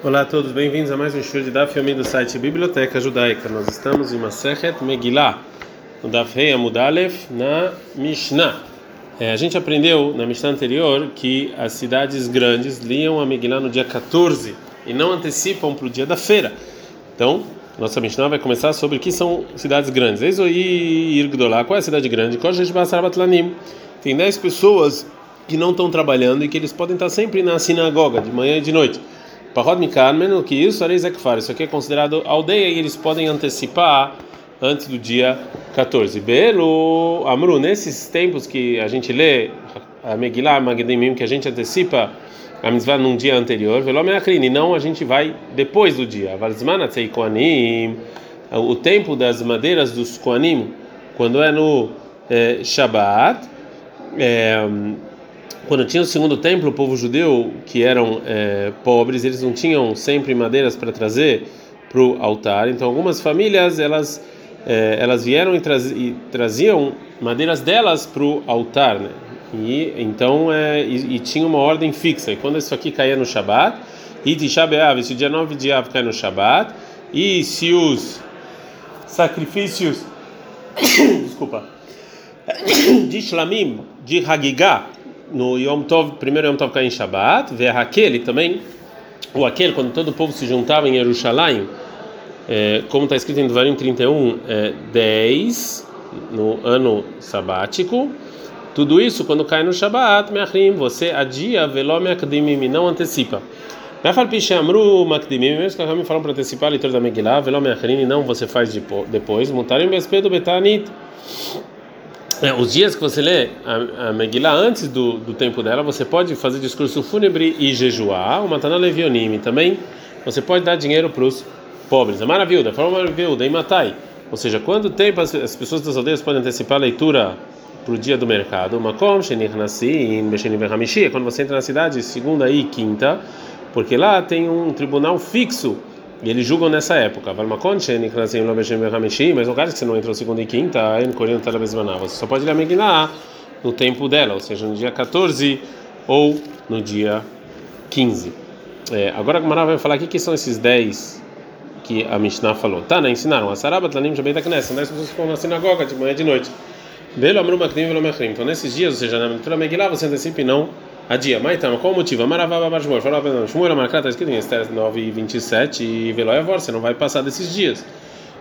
Olá a todos, bem-vindos a mais um show de Daf Yomi do site Biblioteca Judaica. Nós estamos em Masechet Megillah, no Daf Rei Amudalef, na Mishnah. É, a gente aprendeu na Mishnah anterior que as cidades grandes liam a Megillah no dia 14 e não antecipam para o dia da feira. Então, nossa Mishnah vai começar sobre o que são cidades grandes. Eizoi Irgdolá, qual é a cidade grande? Tem 10 pessoas que não estão trabalhando e que eles podem estar sempre na sinagoga, de manhã e de noite. Parrod Mikar, menos que isso, Areizekfar. Isso aqui é considerado aldeia e eles podem antecipar antes do dia 14. Belo, Amru, nesses tempos que a gente lê a Megillah, Magdimim, que a gente antecipa a mitzvah num dia anterior, Velome Akrini, não a gente vai depois do dia. Valzmanatzei Koanim, o tempo das madeiras dos Koanim, quando é no é, Shabbat, é, quando tinha o segundo templo, o povo judeu, que eram é, pobres, eles não tinham sempre madeiras para trazer para o altar. Então, algumas famílias elas é, elas vieram e, e, traziam madeiras delas para o altar, né? E então é, e, e, tinha uma ordem fixa. E quando isso aqui caía no Shabat, e de Shabat, se o dia 9 de Av cai no Shabat, e se os sacrifícios, desculpa, de Shlamim, de Hagigah no Yom Tov, primeiro Yom Tov cai em Shabbat, ver aquele também, ou aquele, quando todo o povo se juntava em Jerusalém, é, como está escrito em Devarim 31, é, 10, no ano sabático, tudo isso quando cai no Shabbat, Meachrim, você adia, veló meakdimim, não antecipa. Makdimim, mesmo que a falam para antecipar a leitura da Megillah, veló meachrim, não você faz depois, montarim bespedo betanit. É, os dias que você lê a, a Megillah antes do, do tempo dela, você pode fazer discurso fúnebre e jejuar, o Matana Levionim também. Você pode dar dinheiro para os pobres. É maravilha, da forma maravilhosa, e matai. Ou seja, quanto tempo as, as pessoas das aldeias podem antecipar a leitura para o dia do mercado? Makom, Shenich Nassim, Beshenim Hamishi, quando você entra na cidade, segunda e quinta, porque lá tem um tribunal fixo e eles julgam nessa época. Mas no caso que você não entrou segunda e quinta, você só pode ler Megillah no tempo dela, ou seja, no dia 14 ou no dia 15. É, agora a Gamara vai falar o que são esses 10 que a Mishnah falou. Tá, né? Ensinaram. A Sarabat Lanim Jabeit Knesset. São 10 pessoas que ficam na sinagoga de manhã e de noite. Então nesses dias, ou seja, na leitura você antecipa e não a dia. Mas então, qual o motivo? Amaravá Barshmor. Falou, Shmuel Amarcá está escrito em Esther 9 e 27 e Veloia Vor, você não vai passar desses dias.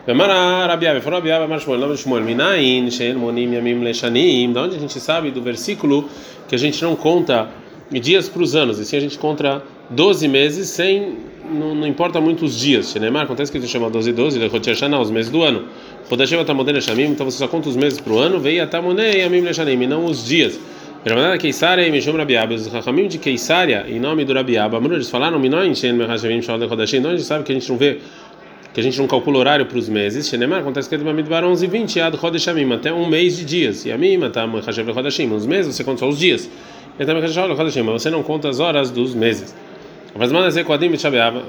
Amara Rabiabe, falou Rabiabe Marshmuel, nome de Shmuel, Minain, Shein, Monim, Yamim, Leshanim. Da onde a gente sabe do versículo que a gente não conta dias para os anos, e sim a gente conta 12 meses sem. Não, não importa muitos dias. Shenemar, acontece que gente chama 12 e 12, Lechotia Shana, os meses do ano. Podashem Atamodei Leshamim, então você só conta os meses para o ano, veio Atamodei Yamim Leshanim, e não os dias. Rabanada Keisaria e Mishum Rabiaba, os Rahamim de Keisaria, em nome do Rabiaba, eles falaram, Minoin, Shen Mehashavim Shalda Kodashim, então a gente sabe que a gente não vê, que a gente não calcula horário para os meses, Shenemar, acontece que é de Bamidbar 11 e 20, Ad Kodashamim, até um mês de dias, e a mim, Matam Mehashav Kodashim, os meses você conta só os dias, e também Mehashav Kodashim, mas você não conta as horas dos meses. Mas manda ser Kodim Shabeava,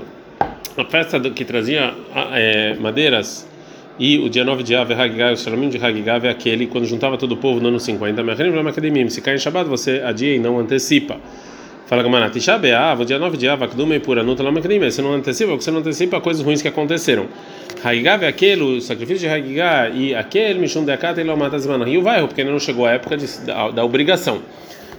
a festa que trazia é, madeiras e o dia 9 de Av, Hagigah, o Shalomim de Hagigah é aquele quando juntava todo o povo no ano 50. Se cai em Shabbat, você adia e não antecipa. Fala Gamara, Tisha B'Av, o dia 9 de Av, Akduma e Pura, Nuta Lamakrim, você não antecipa, você não antecipa coisas ruins que aconteceram. Hagigah é aquele, o sacrifício de Hagigah e aquele, Mishum de Akata e Lomata Zman, e o vai, porque ainda não chegou a época de, da, da obrigação.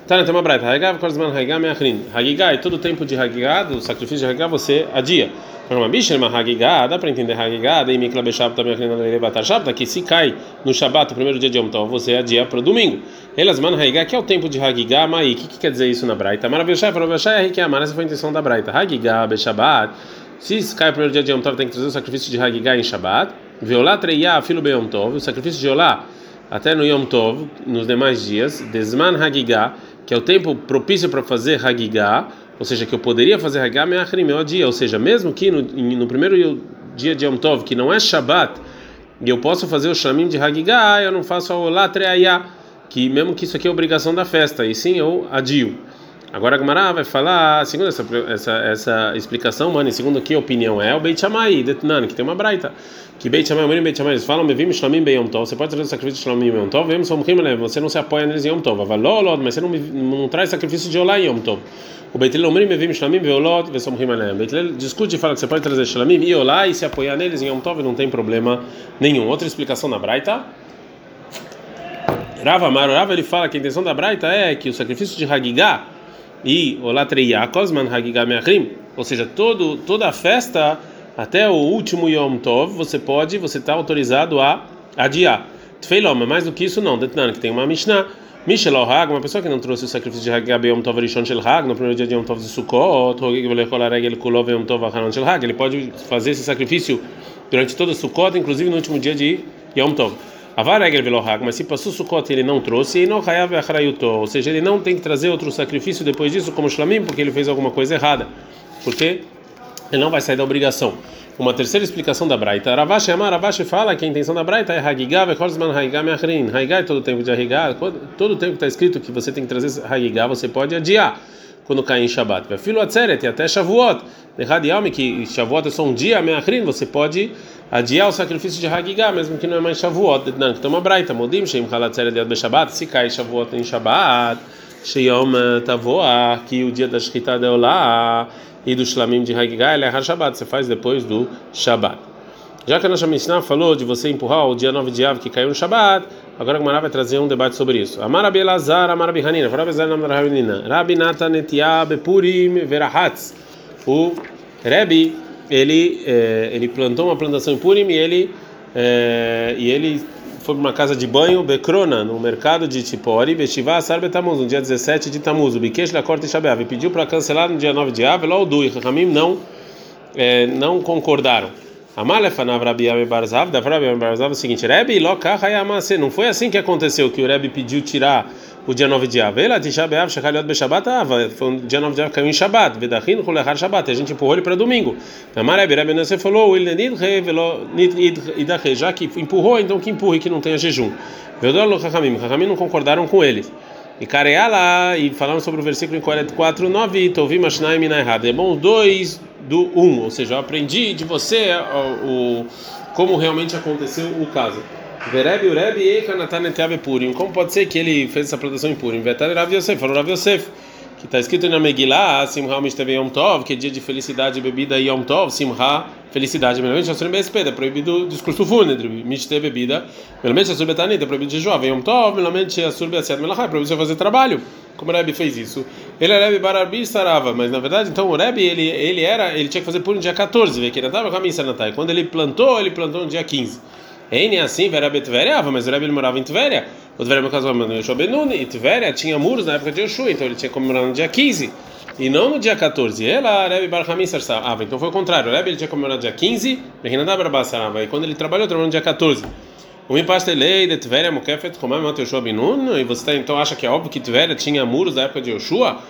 Tá, tem uma braita. Hagigah, Korzman, Hagigah, Meachrin. Hagigah, e todo o tempo de Hagigah, do sacrifício de Hagigah, você adia. Uma bicha, uma Hagigah, dá para entender Hagigah, daí Mikla também aqui na Batar Shabta, que se cai no Shabat, o primeiro dia de Yom Tov, você adia para o domingo. Elas man Hagigah, que é o tempo de Hagigah, Mai, o que, que quer dizer isso na Braita? Maravilhosa, Maravilhosa é que amar, essa foi a intenção da Braita. Hagigah, Beshabat, se cai o primeiro dia de Yom Tov, tem que trazer o sacrifício de Hagigah em Shabat. Violá Treia, filho Be Yom Tov, o sacrifício de Olá, até no Yom Tov, nos demais dias. Desman Hagigah, que é o tempo propício para fazer Hagigah ou seja, que eu poderia fazer Hagá Meachrim, meu dia, ou seja, mesmo que no, no primeiro dia de Yom Tov, que não é Shabat, e eu posso fazer o Shamim de Hagigah, eu não faço a Olá que mesmo que isso aqui é obrigação da festa, e sim eu adio. Agora a Gemara vai falar, segundo essa, essa, essa explicação, mano, segundo que opinião é, o Beit Shammai, Detnan, que tem uma braita. Que Beit Shammai, o Beit Shammai, eles falam, Mevim Shlamim Beyom Tov, você pode trazer o sacrifício de Shlamim Beyom Tov, vemos Somchim você não se apoia neles em Yom Tov, Avalolod, mas você não, não traz sacrifício de Olá em Yom Tov. O Beit Hillel Omrim Mevim Shlamim Veolot Vesomchim Aleim. Beit Hillel discute e fala que você pode trazer Shlamim e Olá e se apoiar neles em Yom Tov não tem problema nenhum. Outra explicação na braita. Rava Amar, Rava ele fala que a intenção da braita é que o sacrifício de Hagigah e Olatreia Kosman Meachrim, ou seja, todo, toda a festa até o último Yom Tov, você pode, você está autorizado a adiar. Tfeilom, mais do que isso não, Detnan, que tem uma Mishnah, Michel Hag, uma pessoa que não trouxe o sacrifício de Hagigah Yom Tov Rishon Shel Hag, no primeiro dia de Yom Tov de Sukkot, ele pode fazer esse sacrifício durante todo o Sukkot, inclusive no último dia de Yom Tov. Avaregel velohag, mas se passou Sukkot e ele não trouxe, não hayav ou seja, ele não tem que trazer outro sacrifício depois disso, como Shlamim, porque ele fez alguma coisa errada, porque ele não vai sair da obrigação. Uma terceira explicação da Braita. Ravashi Amar, Ravashi fala que a intenção da Braita é Hagigah vechorzman Hagigah meachrin. Hagigah é todo tempo de Hagigah. Todo tempo está escrito que você tem que trazer Hagigah, você pode adiar quando cair em Shabbat. Filo Atzeret e até Shavuot. Derradialme que Shavuot é só um dia, meachrin, você pode adiar o sacrifício de Hagigah, mesmo que não é mais Shavuot. Não, que toma Braita. Modim Sheim Halatzeret de Shabbat. Se cai Shavuot em Shabbat, Sheyom Tavoah, que o dia da Shkita de Olá e do Shlamim de Hagigah, ele é Har Shabbat, você faz depois do Shabbat. Já que a nossa Mishnah falou de você empurrar o dia 9 de Av que caiu no Shabbat, agora a Gemara vai trazer um debate sobre isso. Amar Rabi Elazar, Amar Rabi Hanina, Rabi Elazar, Amar Rabi Hanina, Rabi Natan Bepurim Verahatz. O Rebbe, ele, eh, ele plantou uma plantação em Purim e ele, eh, e ele foi para uma casa de banho, Becrona, no mercado de Tipori, Beshivá Sar Betamuz, no dia 17 de Tamuz, o Bikesh da Corte Shabeav, pediu para cancelar no dia 9 de Av, Laudu, e Ramim não, é, não concordaram. Amalefanav Rabiam Barzav, da Rabiam Barzav, é o seguinte: Rebbe, Lokahayamase, não foi assim que aconteceu que o Rebbe pediu tirar o dia 9 de Av. Ela Tisha Beav, Shechaliot Beshabat Ava, foi o dia 9 de Av caiu em Shabat, Vedachin Kulechar Shabat, a gente empurrou ele para domingo. Amarebe, Rebbe Nesse falou, Will Nidre, Velo Nidre, já que empurrou, então que empurre que não tenha jejum. Vedor Lokachamim, Chachamim não concordaram com eles. E Kareala, e falando sobre o versículo em 44, 9, Tovim Ashnai Minai Had, é bom dois do 1, um, ou seja, eu aprendi de você o como realmente aconteceu o caso. Vereb Ureb e Kanatan Etiabe Purim. Como pode ser que ele fez essa produção em Purim? Vetar Rav Yosef, falou Rav Yosef, que está escrito na Megillah, Simha Mishteve Yom Tov, que é dia de felicidade, bebida Yom Tov, Simha, felicidade. Melamente, Asur BSP, é proibido discurso fúnebre, Mishteve bebida. Melamente, Asur Betanit, é proibido de jovem. Yom Tov, melamente, Asur Beasiat Melachai, é proibido fazer trabalho. Como o Rebbe fez isso? Ele era Rebbe Barabi Sarava, mas na verdade, então o Rebbe, ele, ele era, ele tinha que fazer no dia 14, vê que ele estava com a missa Quando ele plantou, ele plantou no dia 15. Ele assim, Vera Betveria, mas o Rebbe morava em Tveria. O Tveria meu caso no Yoshua Benuni, e Tveria tinha muros na época de Yoshua, então ele tinha que comemorar no dia 15 e não no dia 14. Ela, Rebbe Barhamim Sarsava. Então foi o contrário. O Rebbe ele tinha que comemorar no dia 15, e quando ele trabalhou, trabalhou no dia 14. O me pasta lei de Tveria Mukefet Komam Mat Yoshua Benun, e você tá, então acha que é óbvio que Tveria tinha muros na época de Yoshua?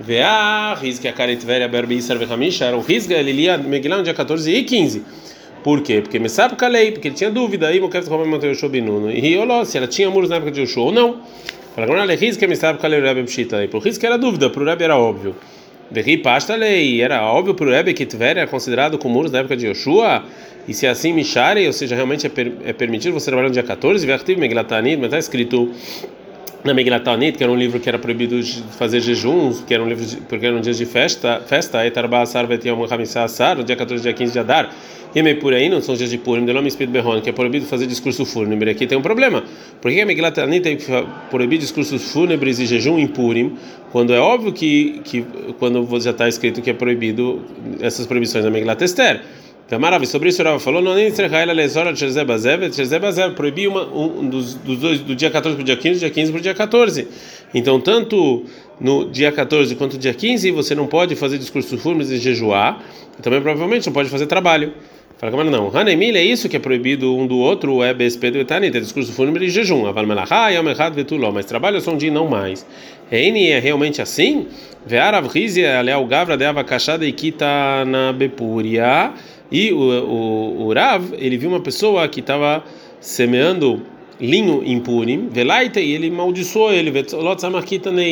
Vea, Rizga, Kare Tveria Berbi Isar Vehamisha, era o Rizga, ele lia Megillah no dia 14 e 15. Por quê? Porque me sabe calei, porque ele tinha dúvida aí, Mokev Chomem Mateu Yoshua Binuno. E olhou se ela tinha muros na época de Yoshua ou não. Fala agora ele que me sabe calei o Rebbe Pshita aí. Por que era dúvida, para o Rebbe era óbvio. Verri pasta lei, era óbvio para o Rebbe que Tver era considerado com muros na época de Yoshua. E se assim Mishare, ou seja, realmente é, per, é permitido você trabalhar no dia 14, Vertiv Meglatanid, mas está escrito na Meglatanit, que era um livro que era proibido de fazer jejuns, que era um livro de, porque eram dias de festa, festa, Etarba Asar Vetiam Hamissa Asar, dia 14, dia 15 de Adar. Yemei por aí não são dias de Purim, Delom Espírito Berron, que é proibido fazer discurso fúnebre. Aqui tem um problema. Por que a Megillat Anit tem que proibir discursos fúnebres e jejum em Purim, quando é óbvio que, que quando já está escrito que é proibido essas proibições na Megillat Esther? Gamarav, sobre isso Rava falou, não nem Israel lesora Tzebazev, Tzebazev proibiu uma, um dos, dos dois, do dia 14 para o dia 15, do dia 15 para o dia 14. Então, tanto no dia 14 quanto no dia 15, você não pode fazer discurso fúnebres e jejuar, e também provavelmente não pode fazer trabalho. Fala, mas não. Hanemil é isso que é proibido um do outro, é BSP do Etanit, é discurso fúnebre e jejum. Aval melachá, yom echad vetuló. Mas trabalho só um dia não mais. Eini é realmente assim? Ve'arav rizia leal gavra de avakashada ikita na bepuria. E o, o, o Rav, ele viu uma pessoa que estava semeando linho em Purim, velaite, e ele maldiçoou ele,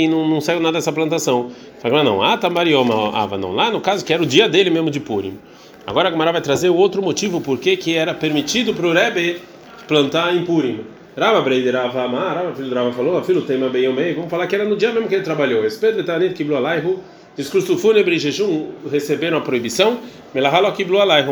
e não, não saiu nada dessa plantação. Fala, não, ah, tambarioma, ava, não. Lá no caso que era o dia dele mesmo de Purim. Agora a Gamara vai trazer o outro motivo por que era permitido para o Rebbe plantar em Purim. Rava Breider Rava Amar, Rava filho Rava falou, filho bem meio, vamos falar que era no dia mesmo que ele trabalhou. Espedre Tanit Kiblu Alaihu, discurso fúnebre e jejum receberam a proibição,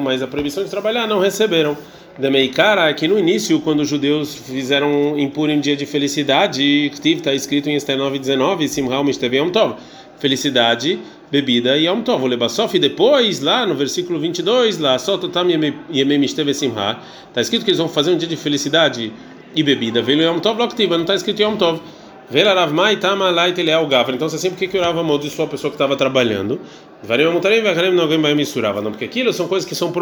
mas a proibição de trabalhar não receberam. Demeikara é que no início, quando os judeus fizeram em Purim dia de felicidade, está escrito em Esther 9:19, Simhal Mishtev Yom Tov, felicidade, bebida e Yom Tov. O Lebasof, depois, lá no versículo 22, lá, Sototam Yemei Mishtev Simha, está escrito que eles vão fazer um dia de felicidade e bebida. Veio Yom Tov Loktiva, não está escrito Yom Tov. Então, você sempre que que orava amaldiçoou a pessoa que estava trabalhando. Não porque aquilo são coisas que são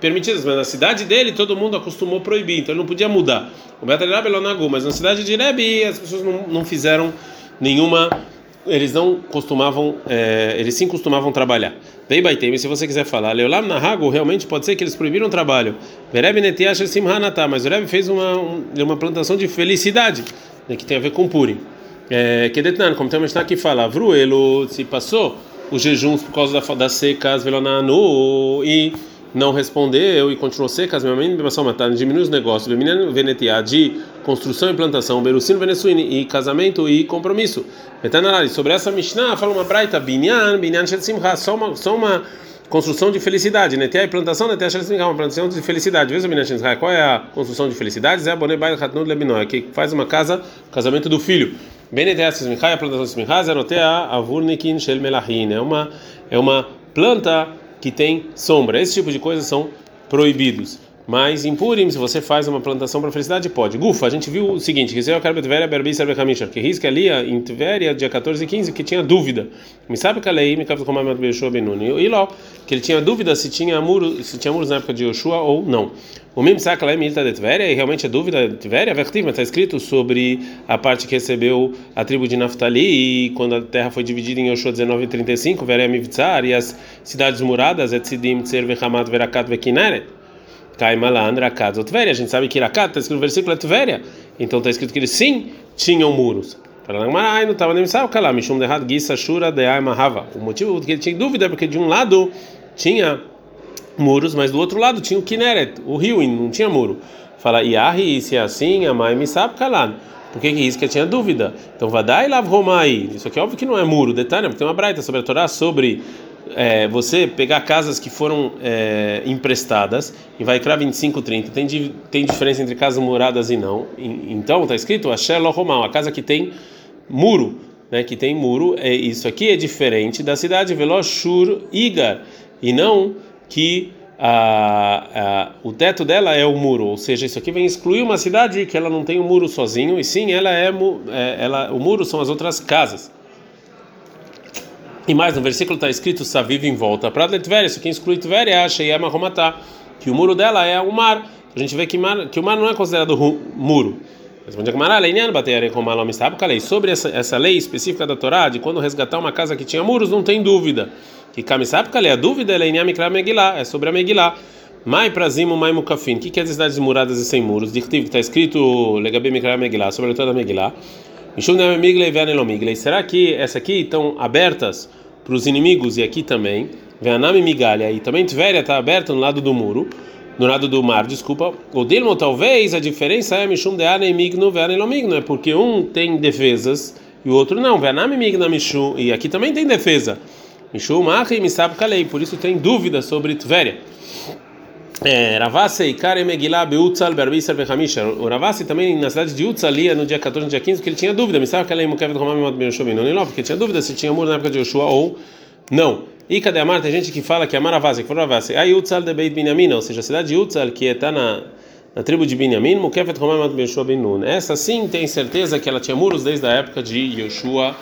permitidas, mas na cidade dele todo mundo acostumou proibir, então ele não podia mudar. O mas na cidade de Rebi as pessoas não, não fizeram nenhuma eles não costumavam, é, eles sim costumavam trabalhar. Vem Baitem, se você quiser falar, Leolam Nahago, realmente pode ser que eles proibiram o trabalho. Vereb Netiash Simhanatá, mas o Rebbe fez uma, uma plantação de felicidade, né, que tem a ver com Purim. É, Kedetnan, como tem uma que fala, Vruelo se passou os jejuns por causa da, das secas, Velonanu, e não respondeu e continuou seca, as minhas matar, diminui os negócios, venetiá de construção e plantação, berucino venezuini e casamento e compromisso. Metanarari, sobre essa Mishnah fala uma braita, binyan, binyan simcha, só uma, só uma construção de felicidade, netea e plantação, netea simcha, uma plantação de felicidade. Veja binyan simcha, qual é a construção de felicidade? É a bonebai hatnud lebinoa, que faz uma casa, casamento do filho. Benetea simcha, a plantação de simcha, zerotea avurnikin shel melahin, é uma é uma planta que tem sombra. Esse tipo de coisas são proibidos. Mas em Purim, se você faz uma plantação para felicidade, pode. Gufa, a gente viu o seguinte: que eu que risca ali em Tveria, dia 14 e 15, que tinha dúvida. Me sabe que a lei me lá, que ele tinha dúvida se tinha se tinha muros na época de Yoshua ou não. O Mim Saca lá Milta de Tveria, e realmente a dúvida de Tveria, Vertiva, está escrito sobre a parte que recebeu a tribo de Naftali, e quando a terra foi dividida em Yoshua 19 e 35, Veria Mivtzar, e as cidades muradas, Etzidim, Tzer, Vechamat, Verakat, Kaimalandra, Kazot Tveria. A gente sabe que Irakat está escrito no versículo é Tveria. Então está escrito que eles sim tinham muros. lá. O motivo que ele tinha dúvida é porque de um lado tinha muros, mas do outro lado tinha o Kineret, o rio, e não tinha muro. Fala, Yahi, se é assim, Amai me sabe. Por que, isso que tinha dúvida? Então, Vadai Lav Romai. Isso aqui é óbvio que não é muro, detalhe, porque tem uma braita sobre a Torá sobre é, você pegar casas que foram é, emprestadas e vai criar 25, 30, tem, tem diferença entre casas moradas e não. Então está escrito Asher Romal, a casa que tem muro, né, que tem muro, é isso aqui é diferente da cidade Veloshur Igar e não que a, a, o teto dela é o muro, ou seja, isso aqui vem excluir uma cidade que ela não tem o um muro sozinho e sim ela é, é ela, o muro são as outras casas. E mais, no versículo está escrito Saviv em volta. Para Tveria, isso quem exclui Tveria, Sheyama Romatá, que o muro dela é o mar. A gente vê que, mar, que o mar não é considerado muro. Responde a Sobre essa, essa lei específica da Torá, de quando resgatar uma casa que tinha muros, não tem dúvida. Que Kamisapkale, a dúvida é sobre a Megillah. Mai prazimo, mai mukafin. O que é as cidades muradas e sem muros? que está escrito Legabe Mikra Megillah, sobre a Torá da Megillah. Será que essa aqui estão abertas para os inimigos e aqui também, Veanami Migalha, e também Tveria está aberta no lado do muro, no lado do mar, desculpa. O Dilmo talvez a diferença é Mishum de Ane Migno, Veane Lomigno, é porque um tem defesas e o outro não. Veanami Migna Mishum, e aqui também tem defesa. Mishum Machi e Misab Kalei, por isso tem dúvida sobre Tveria. É, Ravasi e Kare Megillah Beutzal Berbisar Vechamisha. O Ravasi também na cidade de Utzal, ali no dia 14, no dia 15, porque ele tinha dúvida. Misava que ela Mukevet Romam Mot Bershovin. Não, porque tinha dúvida se tinha muro na época de Yoshua ou não. E cadê a Mar? Tem gente que fala que a Maravasi, que foi Ravasi. Aí Utzal de Beit Binyamin, ou seja, a cidade de Utzal, que está na, na tribo de Binyamin, Mukevet Romam Mot Bershovin Nun. Essa sim tem certeza que ela tinha muros desde a época de Yoshua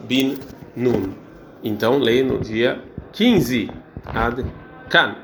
bin Nun. Então, leia no dia 15. Ad Kan.